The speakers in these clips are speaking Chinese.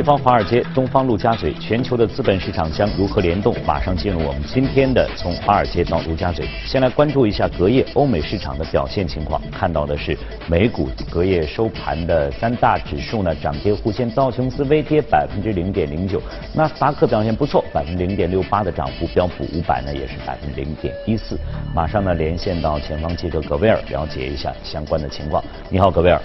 西方华尔街，东方陆家嘴，全球的资本市场将如何联动？马上进入我们今天的从华尔街到陆家嘴。先来关注一下隔夜欧美市场的表现情况。看到的是美股隔夜收盘的三大指数呢涨跌互现，道琼斯微跌百分之零点零九，纳斯达克表现不错，百分之零点六八的涨幅，标普五百呢也是百分之零点一四。马上呢连线到前方记者葛威尔，了解一下相关的情况。你好，葛威尔。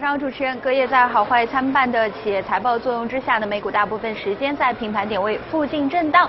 上，主持人，隔夜在好坏参半的企业财报作用之下呢，美股大部分时间在平盘点位附近震荡。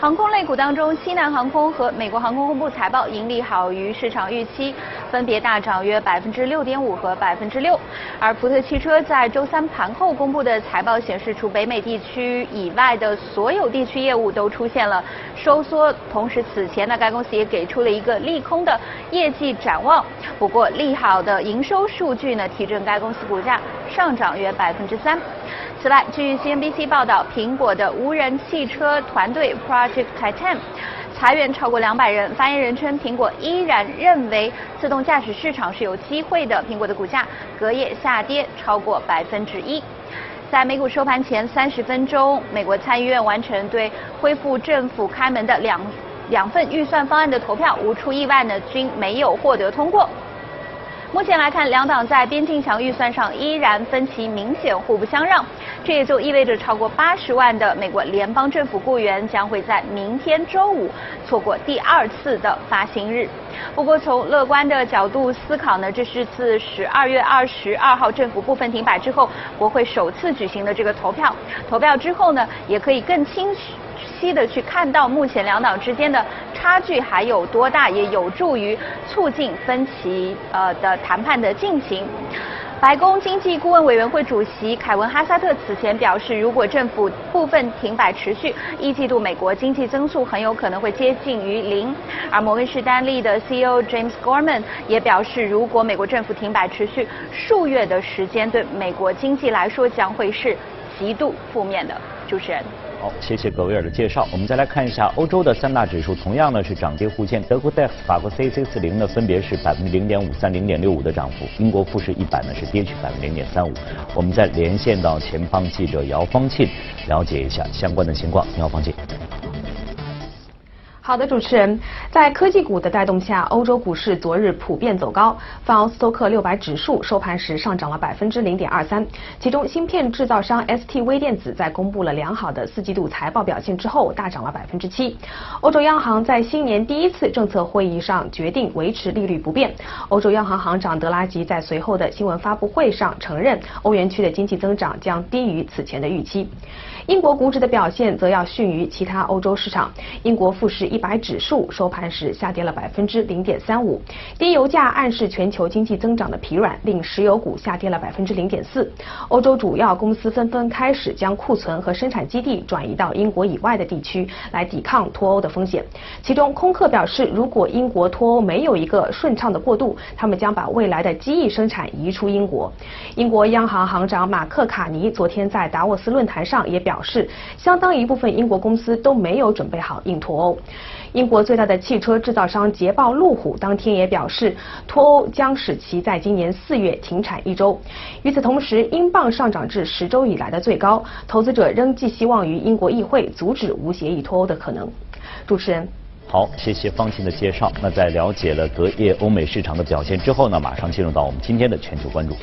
航空类股当中，西南航空和美国航空公布财报，盈利好于市场预期，分别大涨约百分之六点五和百分之六。而福特汽车在周三盘后公布的财报显示，除北美地区以外的所有地区业务都出现了收缩。同时，此前呢，该公司也给出了一个利空的业绩展望。不过，利好的营收数据呢，提振该。公司股价上涨约百分之三。此外，据 CNBC 报道，苹果的无人汽车团队 Project Titan 裁员超过两百人。发言人称，苹果依然认为自动驾驶市场是有机会的。苹果的股价隔夜下跌超过百分之一。在美股收盘前三十分钟，美国参议院完成对恢复政府开门的两两份预算方案的投票，无出意外呢，均没有获得通过。目前来看，两党在边境墙预算上依然分歧明显，互不相让。这也就意味着超过八十万的美国联邦政府雇员将会在明天周五错过第二次的发薪日。不过，从乐观的角度思考呢，这是自十二月二十二号政府部分停摆之后，国会首次举行的这个投票。投票之后呢，也可以更清晰的去看到目前两党之间的。差距还有多大，也有助于促进分歧呃的谈判的进行。白宫经济顾问委员会主席凯文哈萨特此前表示，如果政府部分停摆持续，一季度美国经济增速很有可能会接近于零。而摩根士丹利的 CEO James Gorman 也表示，如果美国政府停摆持续数月的时间，对美国经济来说将会是极度负面的。主持人。好，谢谢格威尔的介绍。我们再来看一下欧洲的三大指数，同样呢是涨跌互现。德国 DAX、法国 CAC 四零呢分别是百分之零点五三、零点六五的涨幅。英国富时一百呢是跌去百分之零点三五。我们再连线到前方记者姚方庆，了解一下相关的情况。姚，方庆。好的，主持人，在科技股的带动下，欧洲股市昨日普遍走高。泛欧斯托克六百指数收盘时上涨了百分之零点二三。其中，芯片制造商 ST 微电子在公布了良好的四季度财报表现之后，大涨了百分之七。欧洲央行在新年第一次政策会议上决定维持利率不变。欧洲央行行长德拉吉在随后的新闻发布会上承认，欧元区的经济增长将低于此前的预期。英国股指的表现则要逊于其他欧洲市场。英国富时一百指数收盘时下跌了百分之零点三五。低油价暗示全球经济增长的疲软，令石油股下跌了百分之零点四。欧洲主要公司纷纷开始将库存和生产基地转移到英国以外的地区，来抵抗脱欧的风险。其中，空客表示，如果英国脱欧没有一个顺畅的过渡，他们将把未来的机翼生产移出英国。英国央行行长马克卡尼昨天在达沃斯论坛上也表。示，相当一部分英国公司都没有准备好应脱欧。英国最大的汽车制造商捷豹路虎当天也表示，脱欧将使其在今年四月停产一周。与此同时，英镑上涨至十周以来的最高，投资者仍寄希望于英国议会阻止无协议脱欧的可能。主持人，好，谢谢方琴的介绍。那在了解了隔夜欧美市场的表现之后呢，马上进入到我们今天的全球关注。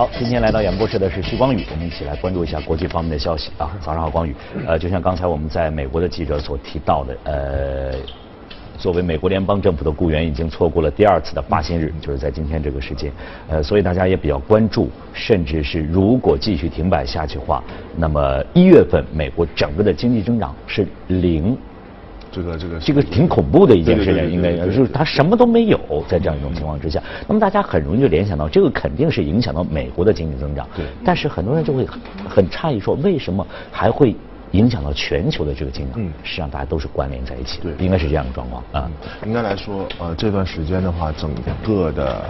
好，今天来到演播室的是徐光宇，我们一起来关注一下国际方面的消息啊。早上好，光宇。呃，就像刚才我们在美国的记者所提到的，呃，作为美国联邦政府的雇员，已经错过了第二次的发薪日，就是在今天这个时间。呃，所以大家也比较关注，甚至是如果继续停摆下去的话，那么一月份美国整个的经济增长是零。这个这个这个挺恐怖的一件事情，应该就是他什么都没有，在这样一种情况之下，那么大家很容易就联想到这个肯定是影响到美国的经济增长。对。但是很多人就会很诧异说，为什么还会影响到全球的这个经济，实际上大家都是关联在一起的，应该是这样的状况啊。应该来说，呃，这段时间的话，整个的。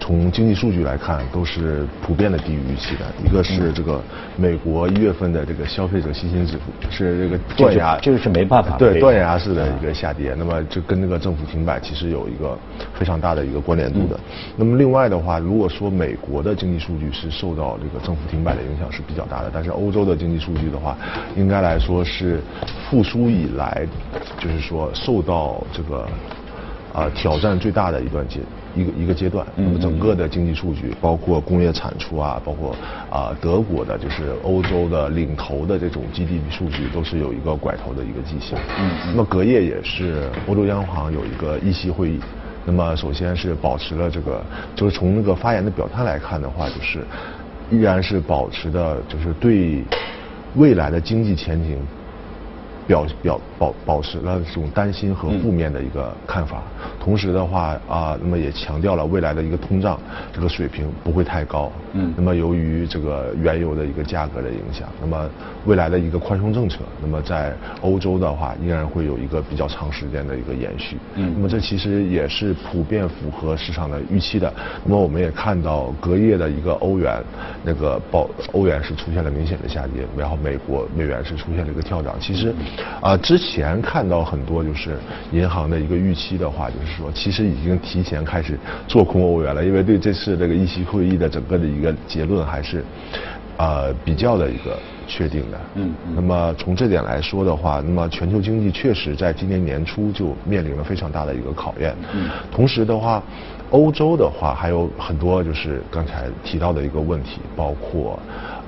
从经济数据来看，都是普遍的低于预期的。一个是这个美国一月份的这个消费者信心指数是这个断崖，这个是没办法对断崖式的一个下跌。那么这跟那个政府停摆其实有一个非常大的一个关联度的。那么另外的话，如果说美国的经济数据是受到这个政府停摆的影响是比较大的，但是欧洲的经济数据的话，应该来说是复苏以来，就是说受到这个啊挑战最大的一段阶。一个一个阶段，那么整个的经济数据，包括工业产出啊，包括啊德国的，就是欧洲的领头的这种 GDP 数据，都是有一个拐头的一个迹象。嗯，那么隔夜也是欧洲央行有一个议息会议，那么首先是保持了这个，就是从那个发言的表态来看的话，就是依然是保持的，就是对未来的经济前景表表保保持了这种担心和负面的一个看法。同时的话啊，那么也强调了未来的一个通胀这个水平不会太高。嗯。那么由于这个原油的一个价格的影响，那么未来的一个宽松政策，那么在欧洲的话依然会有一个比较长时间的一个延续。嗯。那么这其实也是普遍符合市场的预期的。那么我们也看到隔夜的一个欧元那个报欧元是出现了明显的下跌，然后美国美元是出现了一个跳涨。其实啊，之前看到很多就是银行的一个预期的话，就是。说其实已经提前开始做空欧元了，因为对这次这个议息会议的整个的一个结论还是呃比较的一个确定的。嗯。那么从这点来说的话，那么全球经济确实在今年年初就面临了非常大的一个考验。嗯。同时的话，欧洲的话还有很多就是刚才提到的一个问题，包括。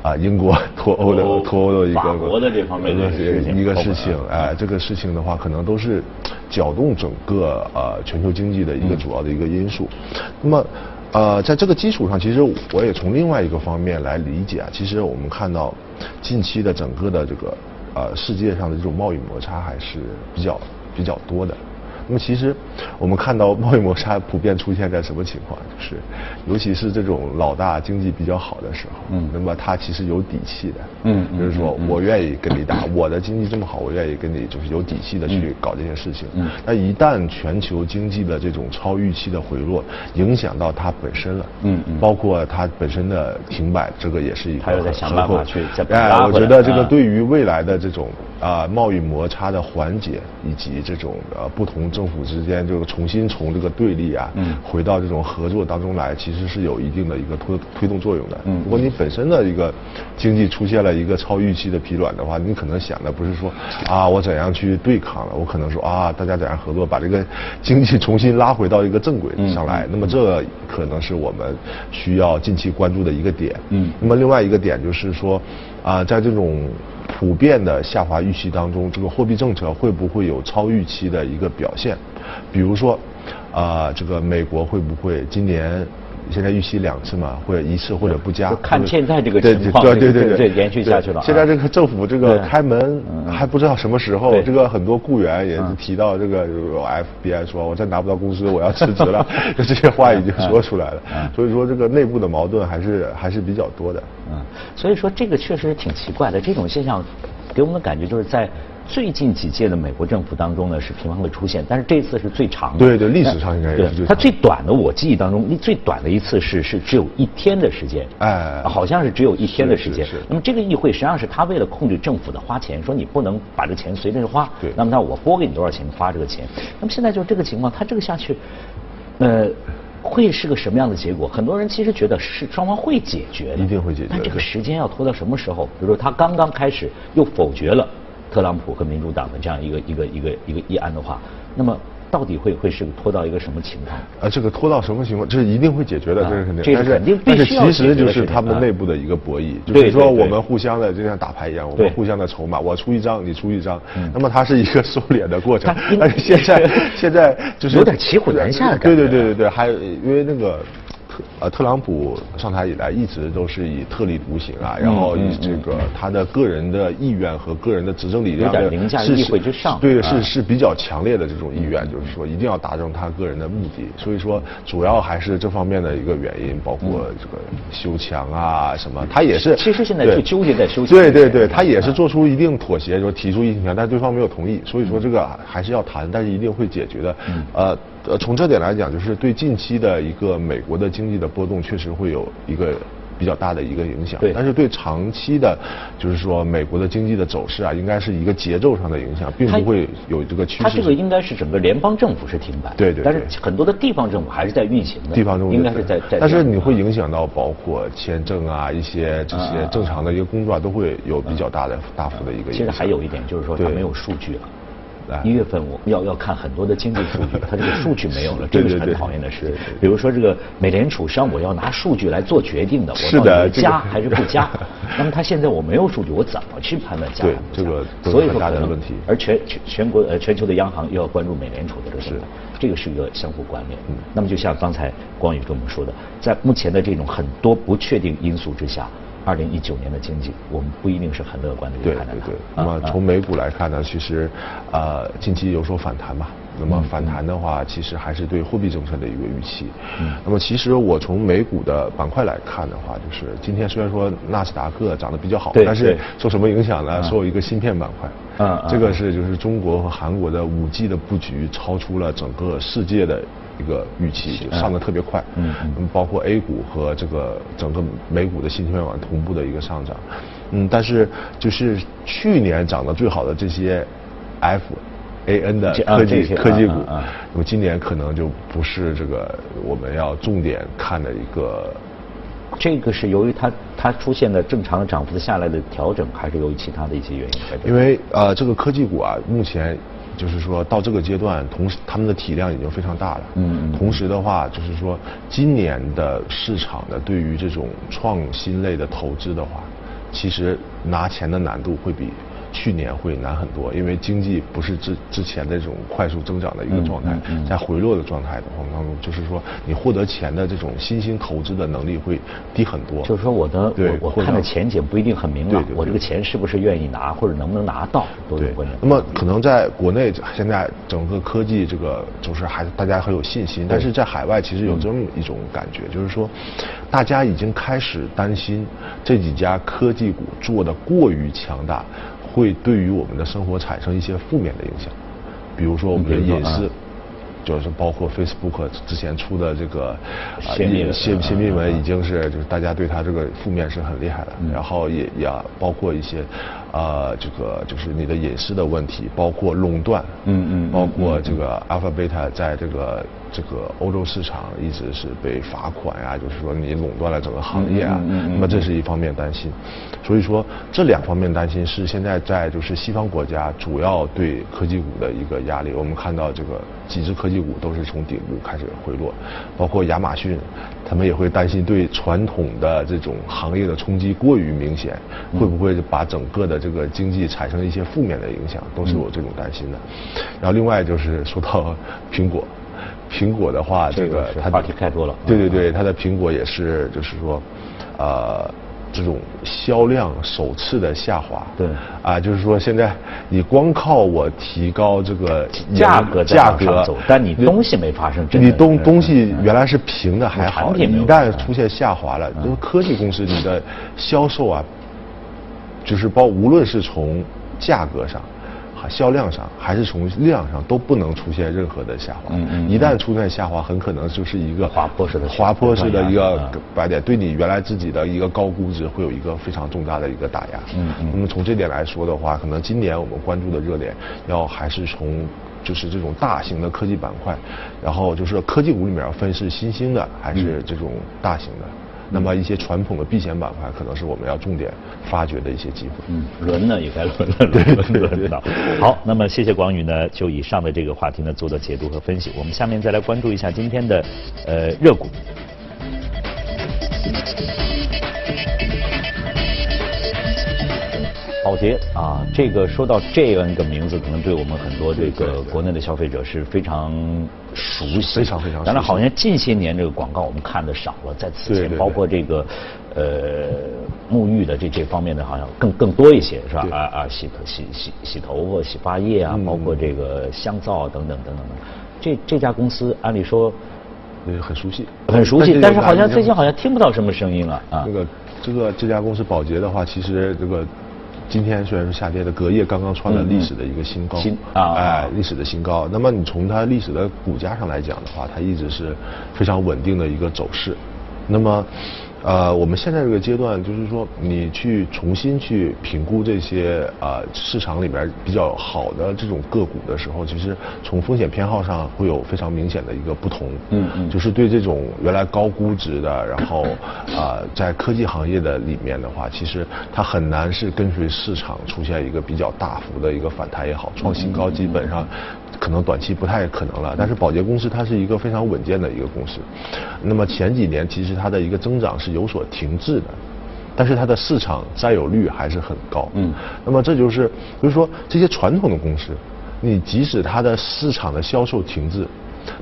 啊，英国脱欧的脱欧的一个法国的这方面的一个事情，哎，这个事情的话，可能都是搅动整个呃全球经济的一个主要的一个因素。那么，呃，在这个基础上，其实我也从另外一个方面来理解啊，其实我们看到近期的整个的这个呃世界上的这种贸易摩擦还是比较比较多的。那么其实我们看到贸易摩擦普遍出现在什么情况？就是，尤其是这种老大经济比较好的时候，嗯，那么他其实有底气的，嗯，就是说我愿意跟你打，我的经济这么好，我愿意跟你就是有底气的去搞这些事情。嗯，那一旦全球经济的这种超预期的回落影响到它本身了，嗯嗯，包括它本身的停摆，这个也是一个。他又在想办法去再哎，我觉得这个对于未来的这种啊贸易摩擦的缓解以及这种呃不同。政府之间就是重新从这个对立啊，嗯回到这种合作当中来，其实是有一定的一个推推动作用的。嗯如果你本身的一个经济出现了一个超预期的疲软的话，你可能想的不是说啊我怎样去对抗了，我可能说啊大家怎样合作，把这个经济重新拉回到一个正轨上来。那么这可能是我们需要近期关注的一个点。嗯，那么另外一个点就是说啊在这种。普遍的下滑预期当中，这个货币政策会不会有超预期的一个表现？比如说，啊，这个美国会不会今年？现在预期两次嘛，或者一次或者不加。看现在这个情况，对对对对，延续下去了。现在这个政府这个开门还不知道什么时候，这个很多雇员也是提到这个 FBI 说，我再拿不到工资，我要辞职了，就这些话已经说出来了。所以说这个内部的矛盾还是还是比较多的。嗯，所以说这个确实挺奇怪的，这种现象给我们的感觉就是在。最近几届的美国政府当中呢，是频繁会出现，但是这次是最长的。对对，历史上应该也是。它最短的，我记忆当中，最短的一次是是只有一天的时间。哎。好像是只有一天的时间。是。那么这个议会实际上是他为了控制政府的花钱，说你不能把这钱随便花。对。那么那我拨给你多少钱花这个钱？那么现在就是这个情况，他这个下去，呃，会是个什么样的结果？很多人其实觉得是双方会解决的。一定会解决。但这个时间要拖到什么时候？比如说他刚刚开始又否决了。特朗普和民主党的这样一个一个一个一个议案的话，那么到底会会是拖到一个什么情况？啊，这个拖到什么情况？这是一定会解决的，这是肯定。这是肯定但是其实就是他们内部的一个博弈，就是说我们互相的就像打牌一样，我们互相的筹码，我出一张，你出一张，那么它是一个收敛的过程。但是现在 现在就是有点骑虎难下的感觉。对对对对对，还有因为那个。特呃特朗普上台以来一直都是以特立独行啊，然后以这个他的个人的意愿和个人的执政理念有点凌驾于议会之上，对，是是比较强烈的这种意愿，就是说一定要达成他个人的目的，所以说主要还是这方面的一个原因，包括这个修墙啊什么，他也是其实现在就纠结在修墙，对对对，他也是做出一定妥协，就提出议程，但对方没有同意，所以说这个还是要谈，但是一定会解决的，呃。呃，从这点来讲，就是对近期的一个美国的经济的波动，确实会有一个比较大的一个影响。对。但是对长期的，就是说美国的经济的走势啊，应该是一个节奏上的影响，并不会有这个趋势。它这个应该是整个联邦政府是停摆。对对。但是很多的地方政府还是在运行的。地方政府应该是在在。但是你会影响到包括签证啊，一些这些正常的一个工作啊都会有比较大的大幅的一个影响。其实还有一点就是说，它没有数据了。一月份我要要看很多的经济数据，它这个数据没有了，这个是很讨厌的事。比如说这个美联储上我要拿数据来做决定的，我到底加还是不加？那么它现在我没有数据，我怎么去判断加还是不加？所以说大的问题。而全全全国呃全球的央行又要关注美联储的这个动态，这个是一个相互关联。那么就像刚才光宇跟我们说的，在目前的这种很多不确定因素之下。二零一九年的经济，我们不一定是很乐观的去看待它。对对对。那么从美股来看呢，其实，呃，近期有所反弹吧。那么反弹的话，其实还是对货币政策的一个预期。嗯。那么其实我从美股的板块来看的话，就是今天虽然说纳斯达克涨得比较好，但是受什么影响呢？受一个芯片板块。嗯。这个是就是中国和韩国的五 G 的布局超出了整个世界的。一个预期就上的特别快，嗯，包括 A 股和这个整个美股的芯片网同步的一个上涨，嗯，但是就是去年涨得最好的这些 F A N 的科技科技股，那么今年可能就不是这个我们要重点看的一个。这个是由于它它出现了正常的涨幅下来的调整，还是由于其他的一些原因？因为呃，这个科技股啊，目前。就是说到这个阶段，同时他们的体量已经非常大了。嗯同时的话，就是说今年的市场的对于这种创新类的投资的话，其实拿钱的难度会比。去年会难很多，因为经济不是之之前的这种快速增长的一个状态，在回落的状态的话当中，就是说你获得钱的这种新兴投资的能力会低很多。就是说我的我我看的前景不一定很明朗，我这个钱是不是愿意拿或者能不能拿到都有关系。那么可能在国内现在整个科技这个就是还大家很有信心，但是在海外其实有这么一种感觉，就是说大家已经开始担心这几家科技股做的过于强大。会对于我们的生活产生一些负面的影响，比如说我们的隐私，就是包括 Facebook 之前出的这个新新新密文，已经是就是大家对它这个负面是很厉害的，然后也也包括一些。呃，这个就是你的隐私的问题，包括垄断，嗯嗯，包括这个 Alphabet 在这个这个欧洲市场一直是被罚款呀，就是说你垄断了整个行业啊，那么这是一方面担心，所以说这两方面担心是现在在就是西方国家主要对科技股的一个压力。我们看到这个几只科技股都是从顶部开始回落，包括亚马逊，他们也会担心对传统的这种行业的冲击过于明显，会不会把整个的。这个经济产生一些负面的影响，都是有这种担心的。然后另外就是说到苹果，苹果的话，这个它话题太多了。对对对，它的苹果也是，就是说，呃，这种销量首次的下滑。对。啊，就是说现在你光靠我提高这个价格价格，但你东西没发生。你东东西原来是平的还好，一旦出现下滑了，因为科技公司你的销售啊。就是包，无论是从价格上、销量上，还是从量上，都不能出现任何的下滑。嗯嗯。一旦出现下滑，很可能就是一个滑坡式的滑坡式的一个白点，对你原来自己的一个高估值会有一个非常重大的一个打压。嗯嗯。那么从这点来说的话，可能今年我们关注的热点要还是从就是这种大型的科技板块，然后就是科技股里面分是新兴的还是这种大型的。那么一些传统的避险板块，可能是我们要重点发掘的一些机会。嗯，轮呢也该轮了，轮轮到。好，那么谢谢广宇呢，就以上的这个话题呢做的解读和分析。我们下面再来关注一下今天的呃热股。宝洁啊，这个说到这样一个名字，可能对我们很多这个国内的消费者是非常熟悉，非常非常熟悉。当然，好像近些年这个广告我们看的少了，在此前包括这个呃沐浴的这这方面的，好像更更多一些，是吧？对。啊啊，洗洗洗洗头发、洗发液啊，嗯。包括这个香皂啊等等等等等。这这家公司按理说对，很熟悉，很熟悉，但是好像最近好像像听不到什么声音了啊。那。个这个这家公司宝洁的话，其实这个今天虽然是下跌的，隔夜刚刚创了历史的一个新高，新啊哎，历史的新高。那么你从它历史的股价上来讲的话，它一直是非常稳定的一个走势。那么，呃，我们现在这个阶段，就是说你去重新去评估这些呃市场里边比较好的这种个股的时候，其实从风险偏好上会有非常明显的一个不同。嗯嗯就是对这种原来高估值的，然后啊、在科技行业的里面的话，其实它很难是跟随市场出现一个比较大幅的一个反弹也好，创新高基本上可能短期不太可能了。但是保洁公司它是一个非常稳健的一个公司，那么前几年其实它的一个增长是有所停滞的。但是它的市场占有率还是很高，嗯那么这就是，就是说这些传统的公司，你即使它的市场的销售停滞，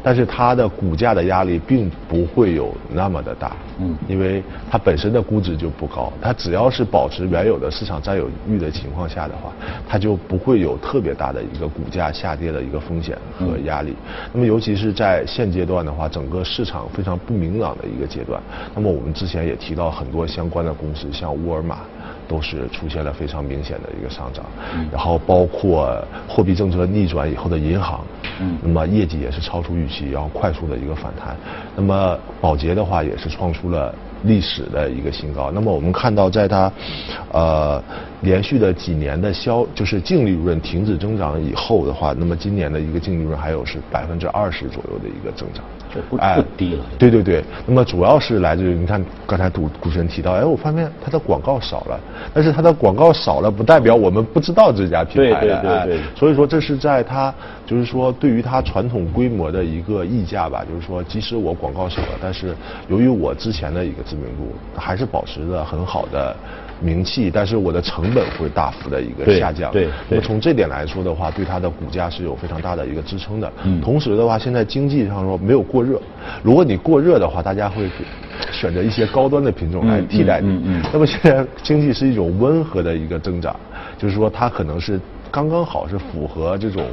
但是它的股价的压力并不会有那么的大，嗯因为它本身的估值就不高，它只要是保持原有的市场占有率的情况下的话，它就不会有特别大的一个股价下跌的一个风险和压力。那么尤其是在现阶段的话，整个市场非常不明朗的一个阶段，那么我们之前也提到很多相关的公司，像沃尔玛。都是出现了非常明显的一个上涨，然后包括货币政策逆转以后的银行，嗯那么业绩也是超出预期，然后快速的一个反弹。那么保洁的话也是创出了历史的一个新高。那么我们看到，在它呃连续的几年的销就是净利润停止增长以后的话，那么今年的一个净利润还有是百分之二十左右的一个增长。这不不低了对对对，那么主要是来自于你看刚才主主持人提到，哎，我发现它的广告少了，但是它的广告少了，不代表我们不知道这家品牌的，对对对所以说这是在它就是说对于它传统规模的一个溢价吧，就是说即使我广告少了，但是由于我之前的一个知名度还是保持着很好的。名气，但是我的成本会大幅的一个下降。对对那么从这点来说的话，对它的股价是有非常大的一个支撑的。嗯同时的话，现在经济上说没有过热，如果你过热的话，大家会选择一些高端的品种来替代你。嗯那么现在经济是一种温和的一个增长，就是说它可能是刚刚好是符合这种。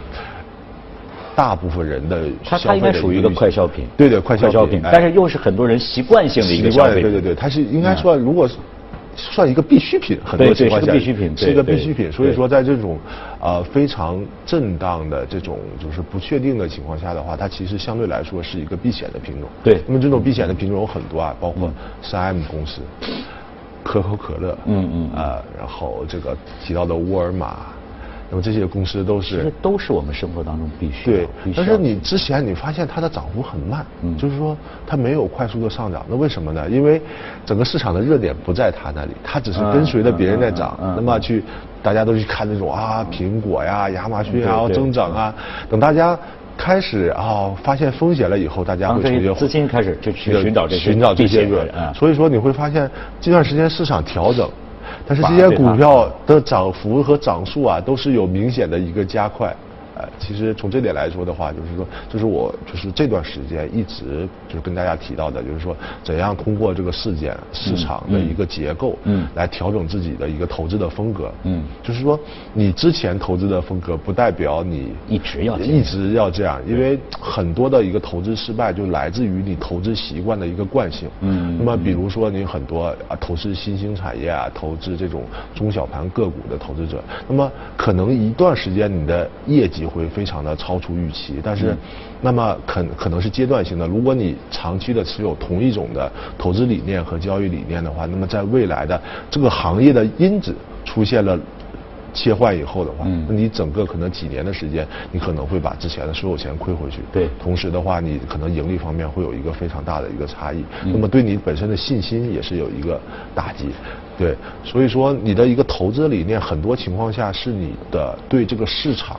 大部分人的它消费的它应该属于一个快消品，对对，快消消品，哎但是又是很多人习惯性的一个习消费对对，它是应该说，如果是算一个必需品，很多情况下是个必需品是一个必需品。所以说，在这种呃非常震荡的这种就是不确定的情况下的话，它其实相对来说是一个避险的品种。对那么这种避险的品种有很多啊，包括三 M 公司、可口可乐，嗯嗯嗯啊，然后这个提到的沃尔玛。那么这些公司都其是实都是我们生活当中必须对须，但是你之前你发现它的涨幅很慢，嗯就是说它没有快速的上涨，那为什么呢？因为整个市场的热点不在它那里，它只是跟随着别人在涨，那么去大家都去看那种啊苹果呀、亚马逊啊增长啊，等大家。开始啊、发现风险了以后，大家当这些会从资金开始就去寻找这些寻找这些避险热的啊所以说你会发现这段时间市场调整，但是这些股票的涨幅和涨速啊，都是有明显的一个加快。呃，其实从这点来说的话，就是说，就是我就是这段时间一直就是跟大家提到的，就是说怎样通过这个事件、市场的一个结构，嗯来调整自己的一个投资的风格，嗯。就是说你之前投资的风格不代表你一直要一直要这样，因为很多的一个投资失败就来自于你投资习惯的一个惯性，嗯那么比如说你很多啊投资新兴产业啊，投资这种中小盘个股的投资者，那么可能一段时间你的业绩会非常的超出预期，但是那么可可能是阶段性的。如果你长期的持有同一种的投资理念和交易理念的话，那么在未来的这个行业的因子出现了。切换以后的话，嗯那你整个可能几年的时间，你可能会把之前的所有钱亏回去。对同时的话，你可能盈利方面会有一个非常大的一个差异，嗯那么对你本身的信心也是有一个打击。对，所以说你的一个投资理念，很多情况下是你的对这个市场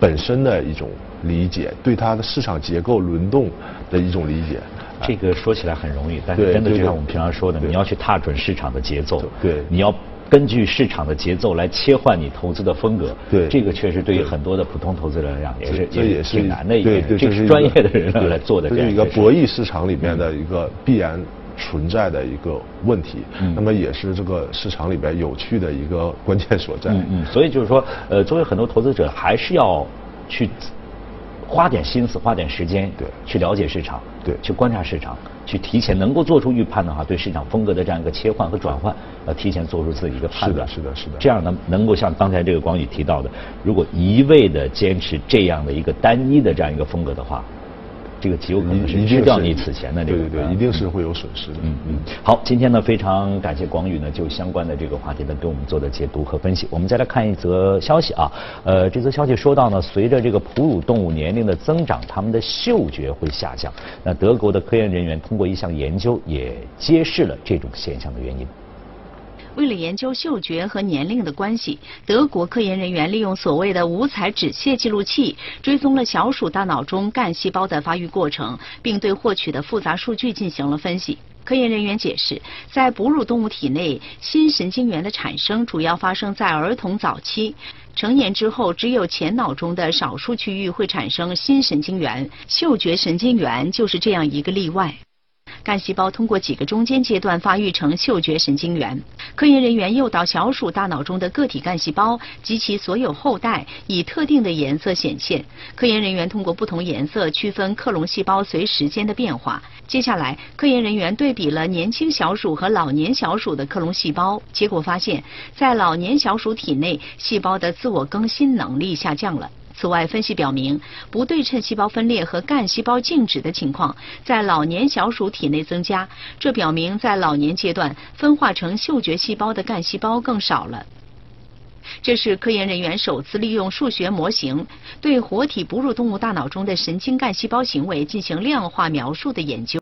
本身的一种理解，对它的市场结构轮动的一种理解。这个说起来很容易，但是真的就像我们平常说的，你要去踏准市场的节奏，对你要根据市场的节奏来切换你投资的风格。对这个确实对于很多的普通投资者来讲也是这也是挺难的一件事，这是是专业的人来做的这是一这样事个博弈市场里面的一个必然存在的一个问题，嗯那么也是这个市场里边有趣的一个关键所在。嗯嗯，所以就是说，呃，作为很多投资者，还是要去花点心思、花点时间，对去了解市场，对去观察市场，去提前能够做出预判的话，对市场风格的这样一个切换和转换，呃，提前做出自己一个判断。是的是的是的这样呢，能够像刚才这个广宇提到的，如果一味的坚持这样的一个单一的这样一个风格的话，这个极有可能是吃掉你此前的这个。对对对，一定是会有损失的。嗯嗯，好，今天呢非常感谢广宇呢就相关的这个话题呢给我们做的解读和分析。我们再来看一则消息啊，呃，这则消息说到呢，随着这个哺乳动物年龄的增长，它们的嗅觉会下降。那德国的科研人员通过一项研究也揭示了这种现象的原因。为了研究嗅觉和年龄的关系，德国科研人员利用所谓的五彩纸屑记录器，追踪了小鼠大脑中干细胞的发育过程，并对获取的复杂数据进行了分析。科研人员解释，在哺乳动物体内，新神经元的产生主要发生在儿童早期。成年之后，只有前脑中的少数区域会产生新神经元，嗅觉神经元就是这样一个例外。干细胞通过几个中间阶段发育成嗅觉神经元。科研人员诱导小鼠大脑中的个体干细胞及其所有后代以特定的颜色显现。科研人员通过不同颜色区分克隆细胞随时间的变化。接下来，科研人员对比了年轻小鼠和老年小鼠的克隆细胞，结果发现，在老年小鼠体内，细胞的自我更新能力下降了。此外，分析表明，不对称细胞分裂和干细胞静止的情况在老年小鼠体内增加，这表明在老年阶段分化成嗅觉细胞的干细胞更少了。这是科研人员首次利用数学模型对活体哺乳动物大脑中的神经干细胞行为进行量化描述的研究。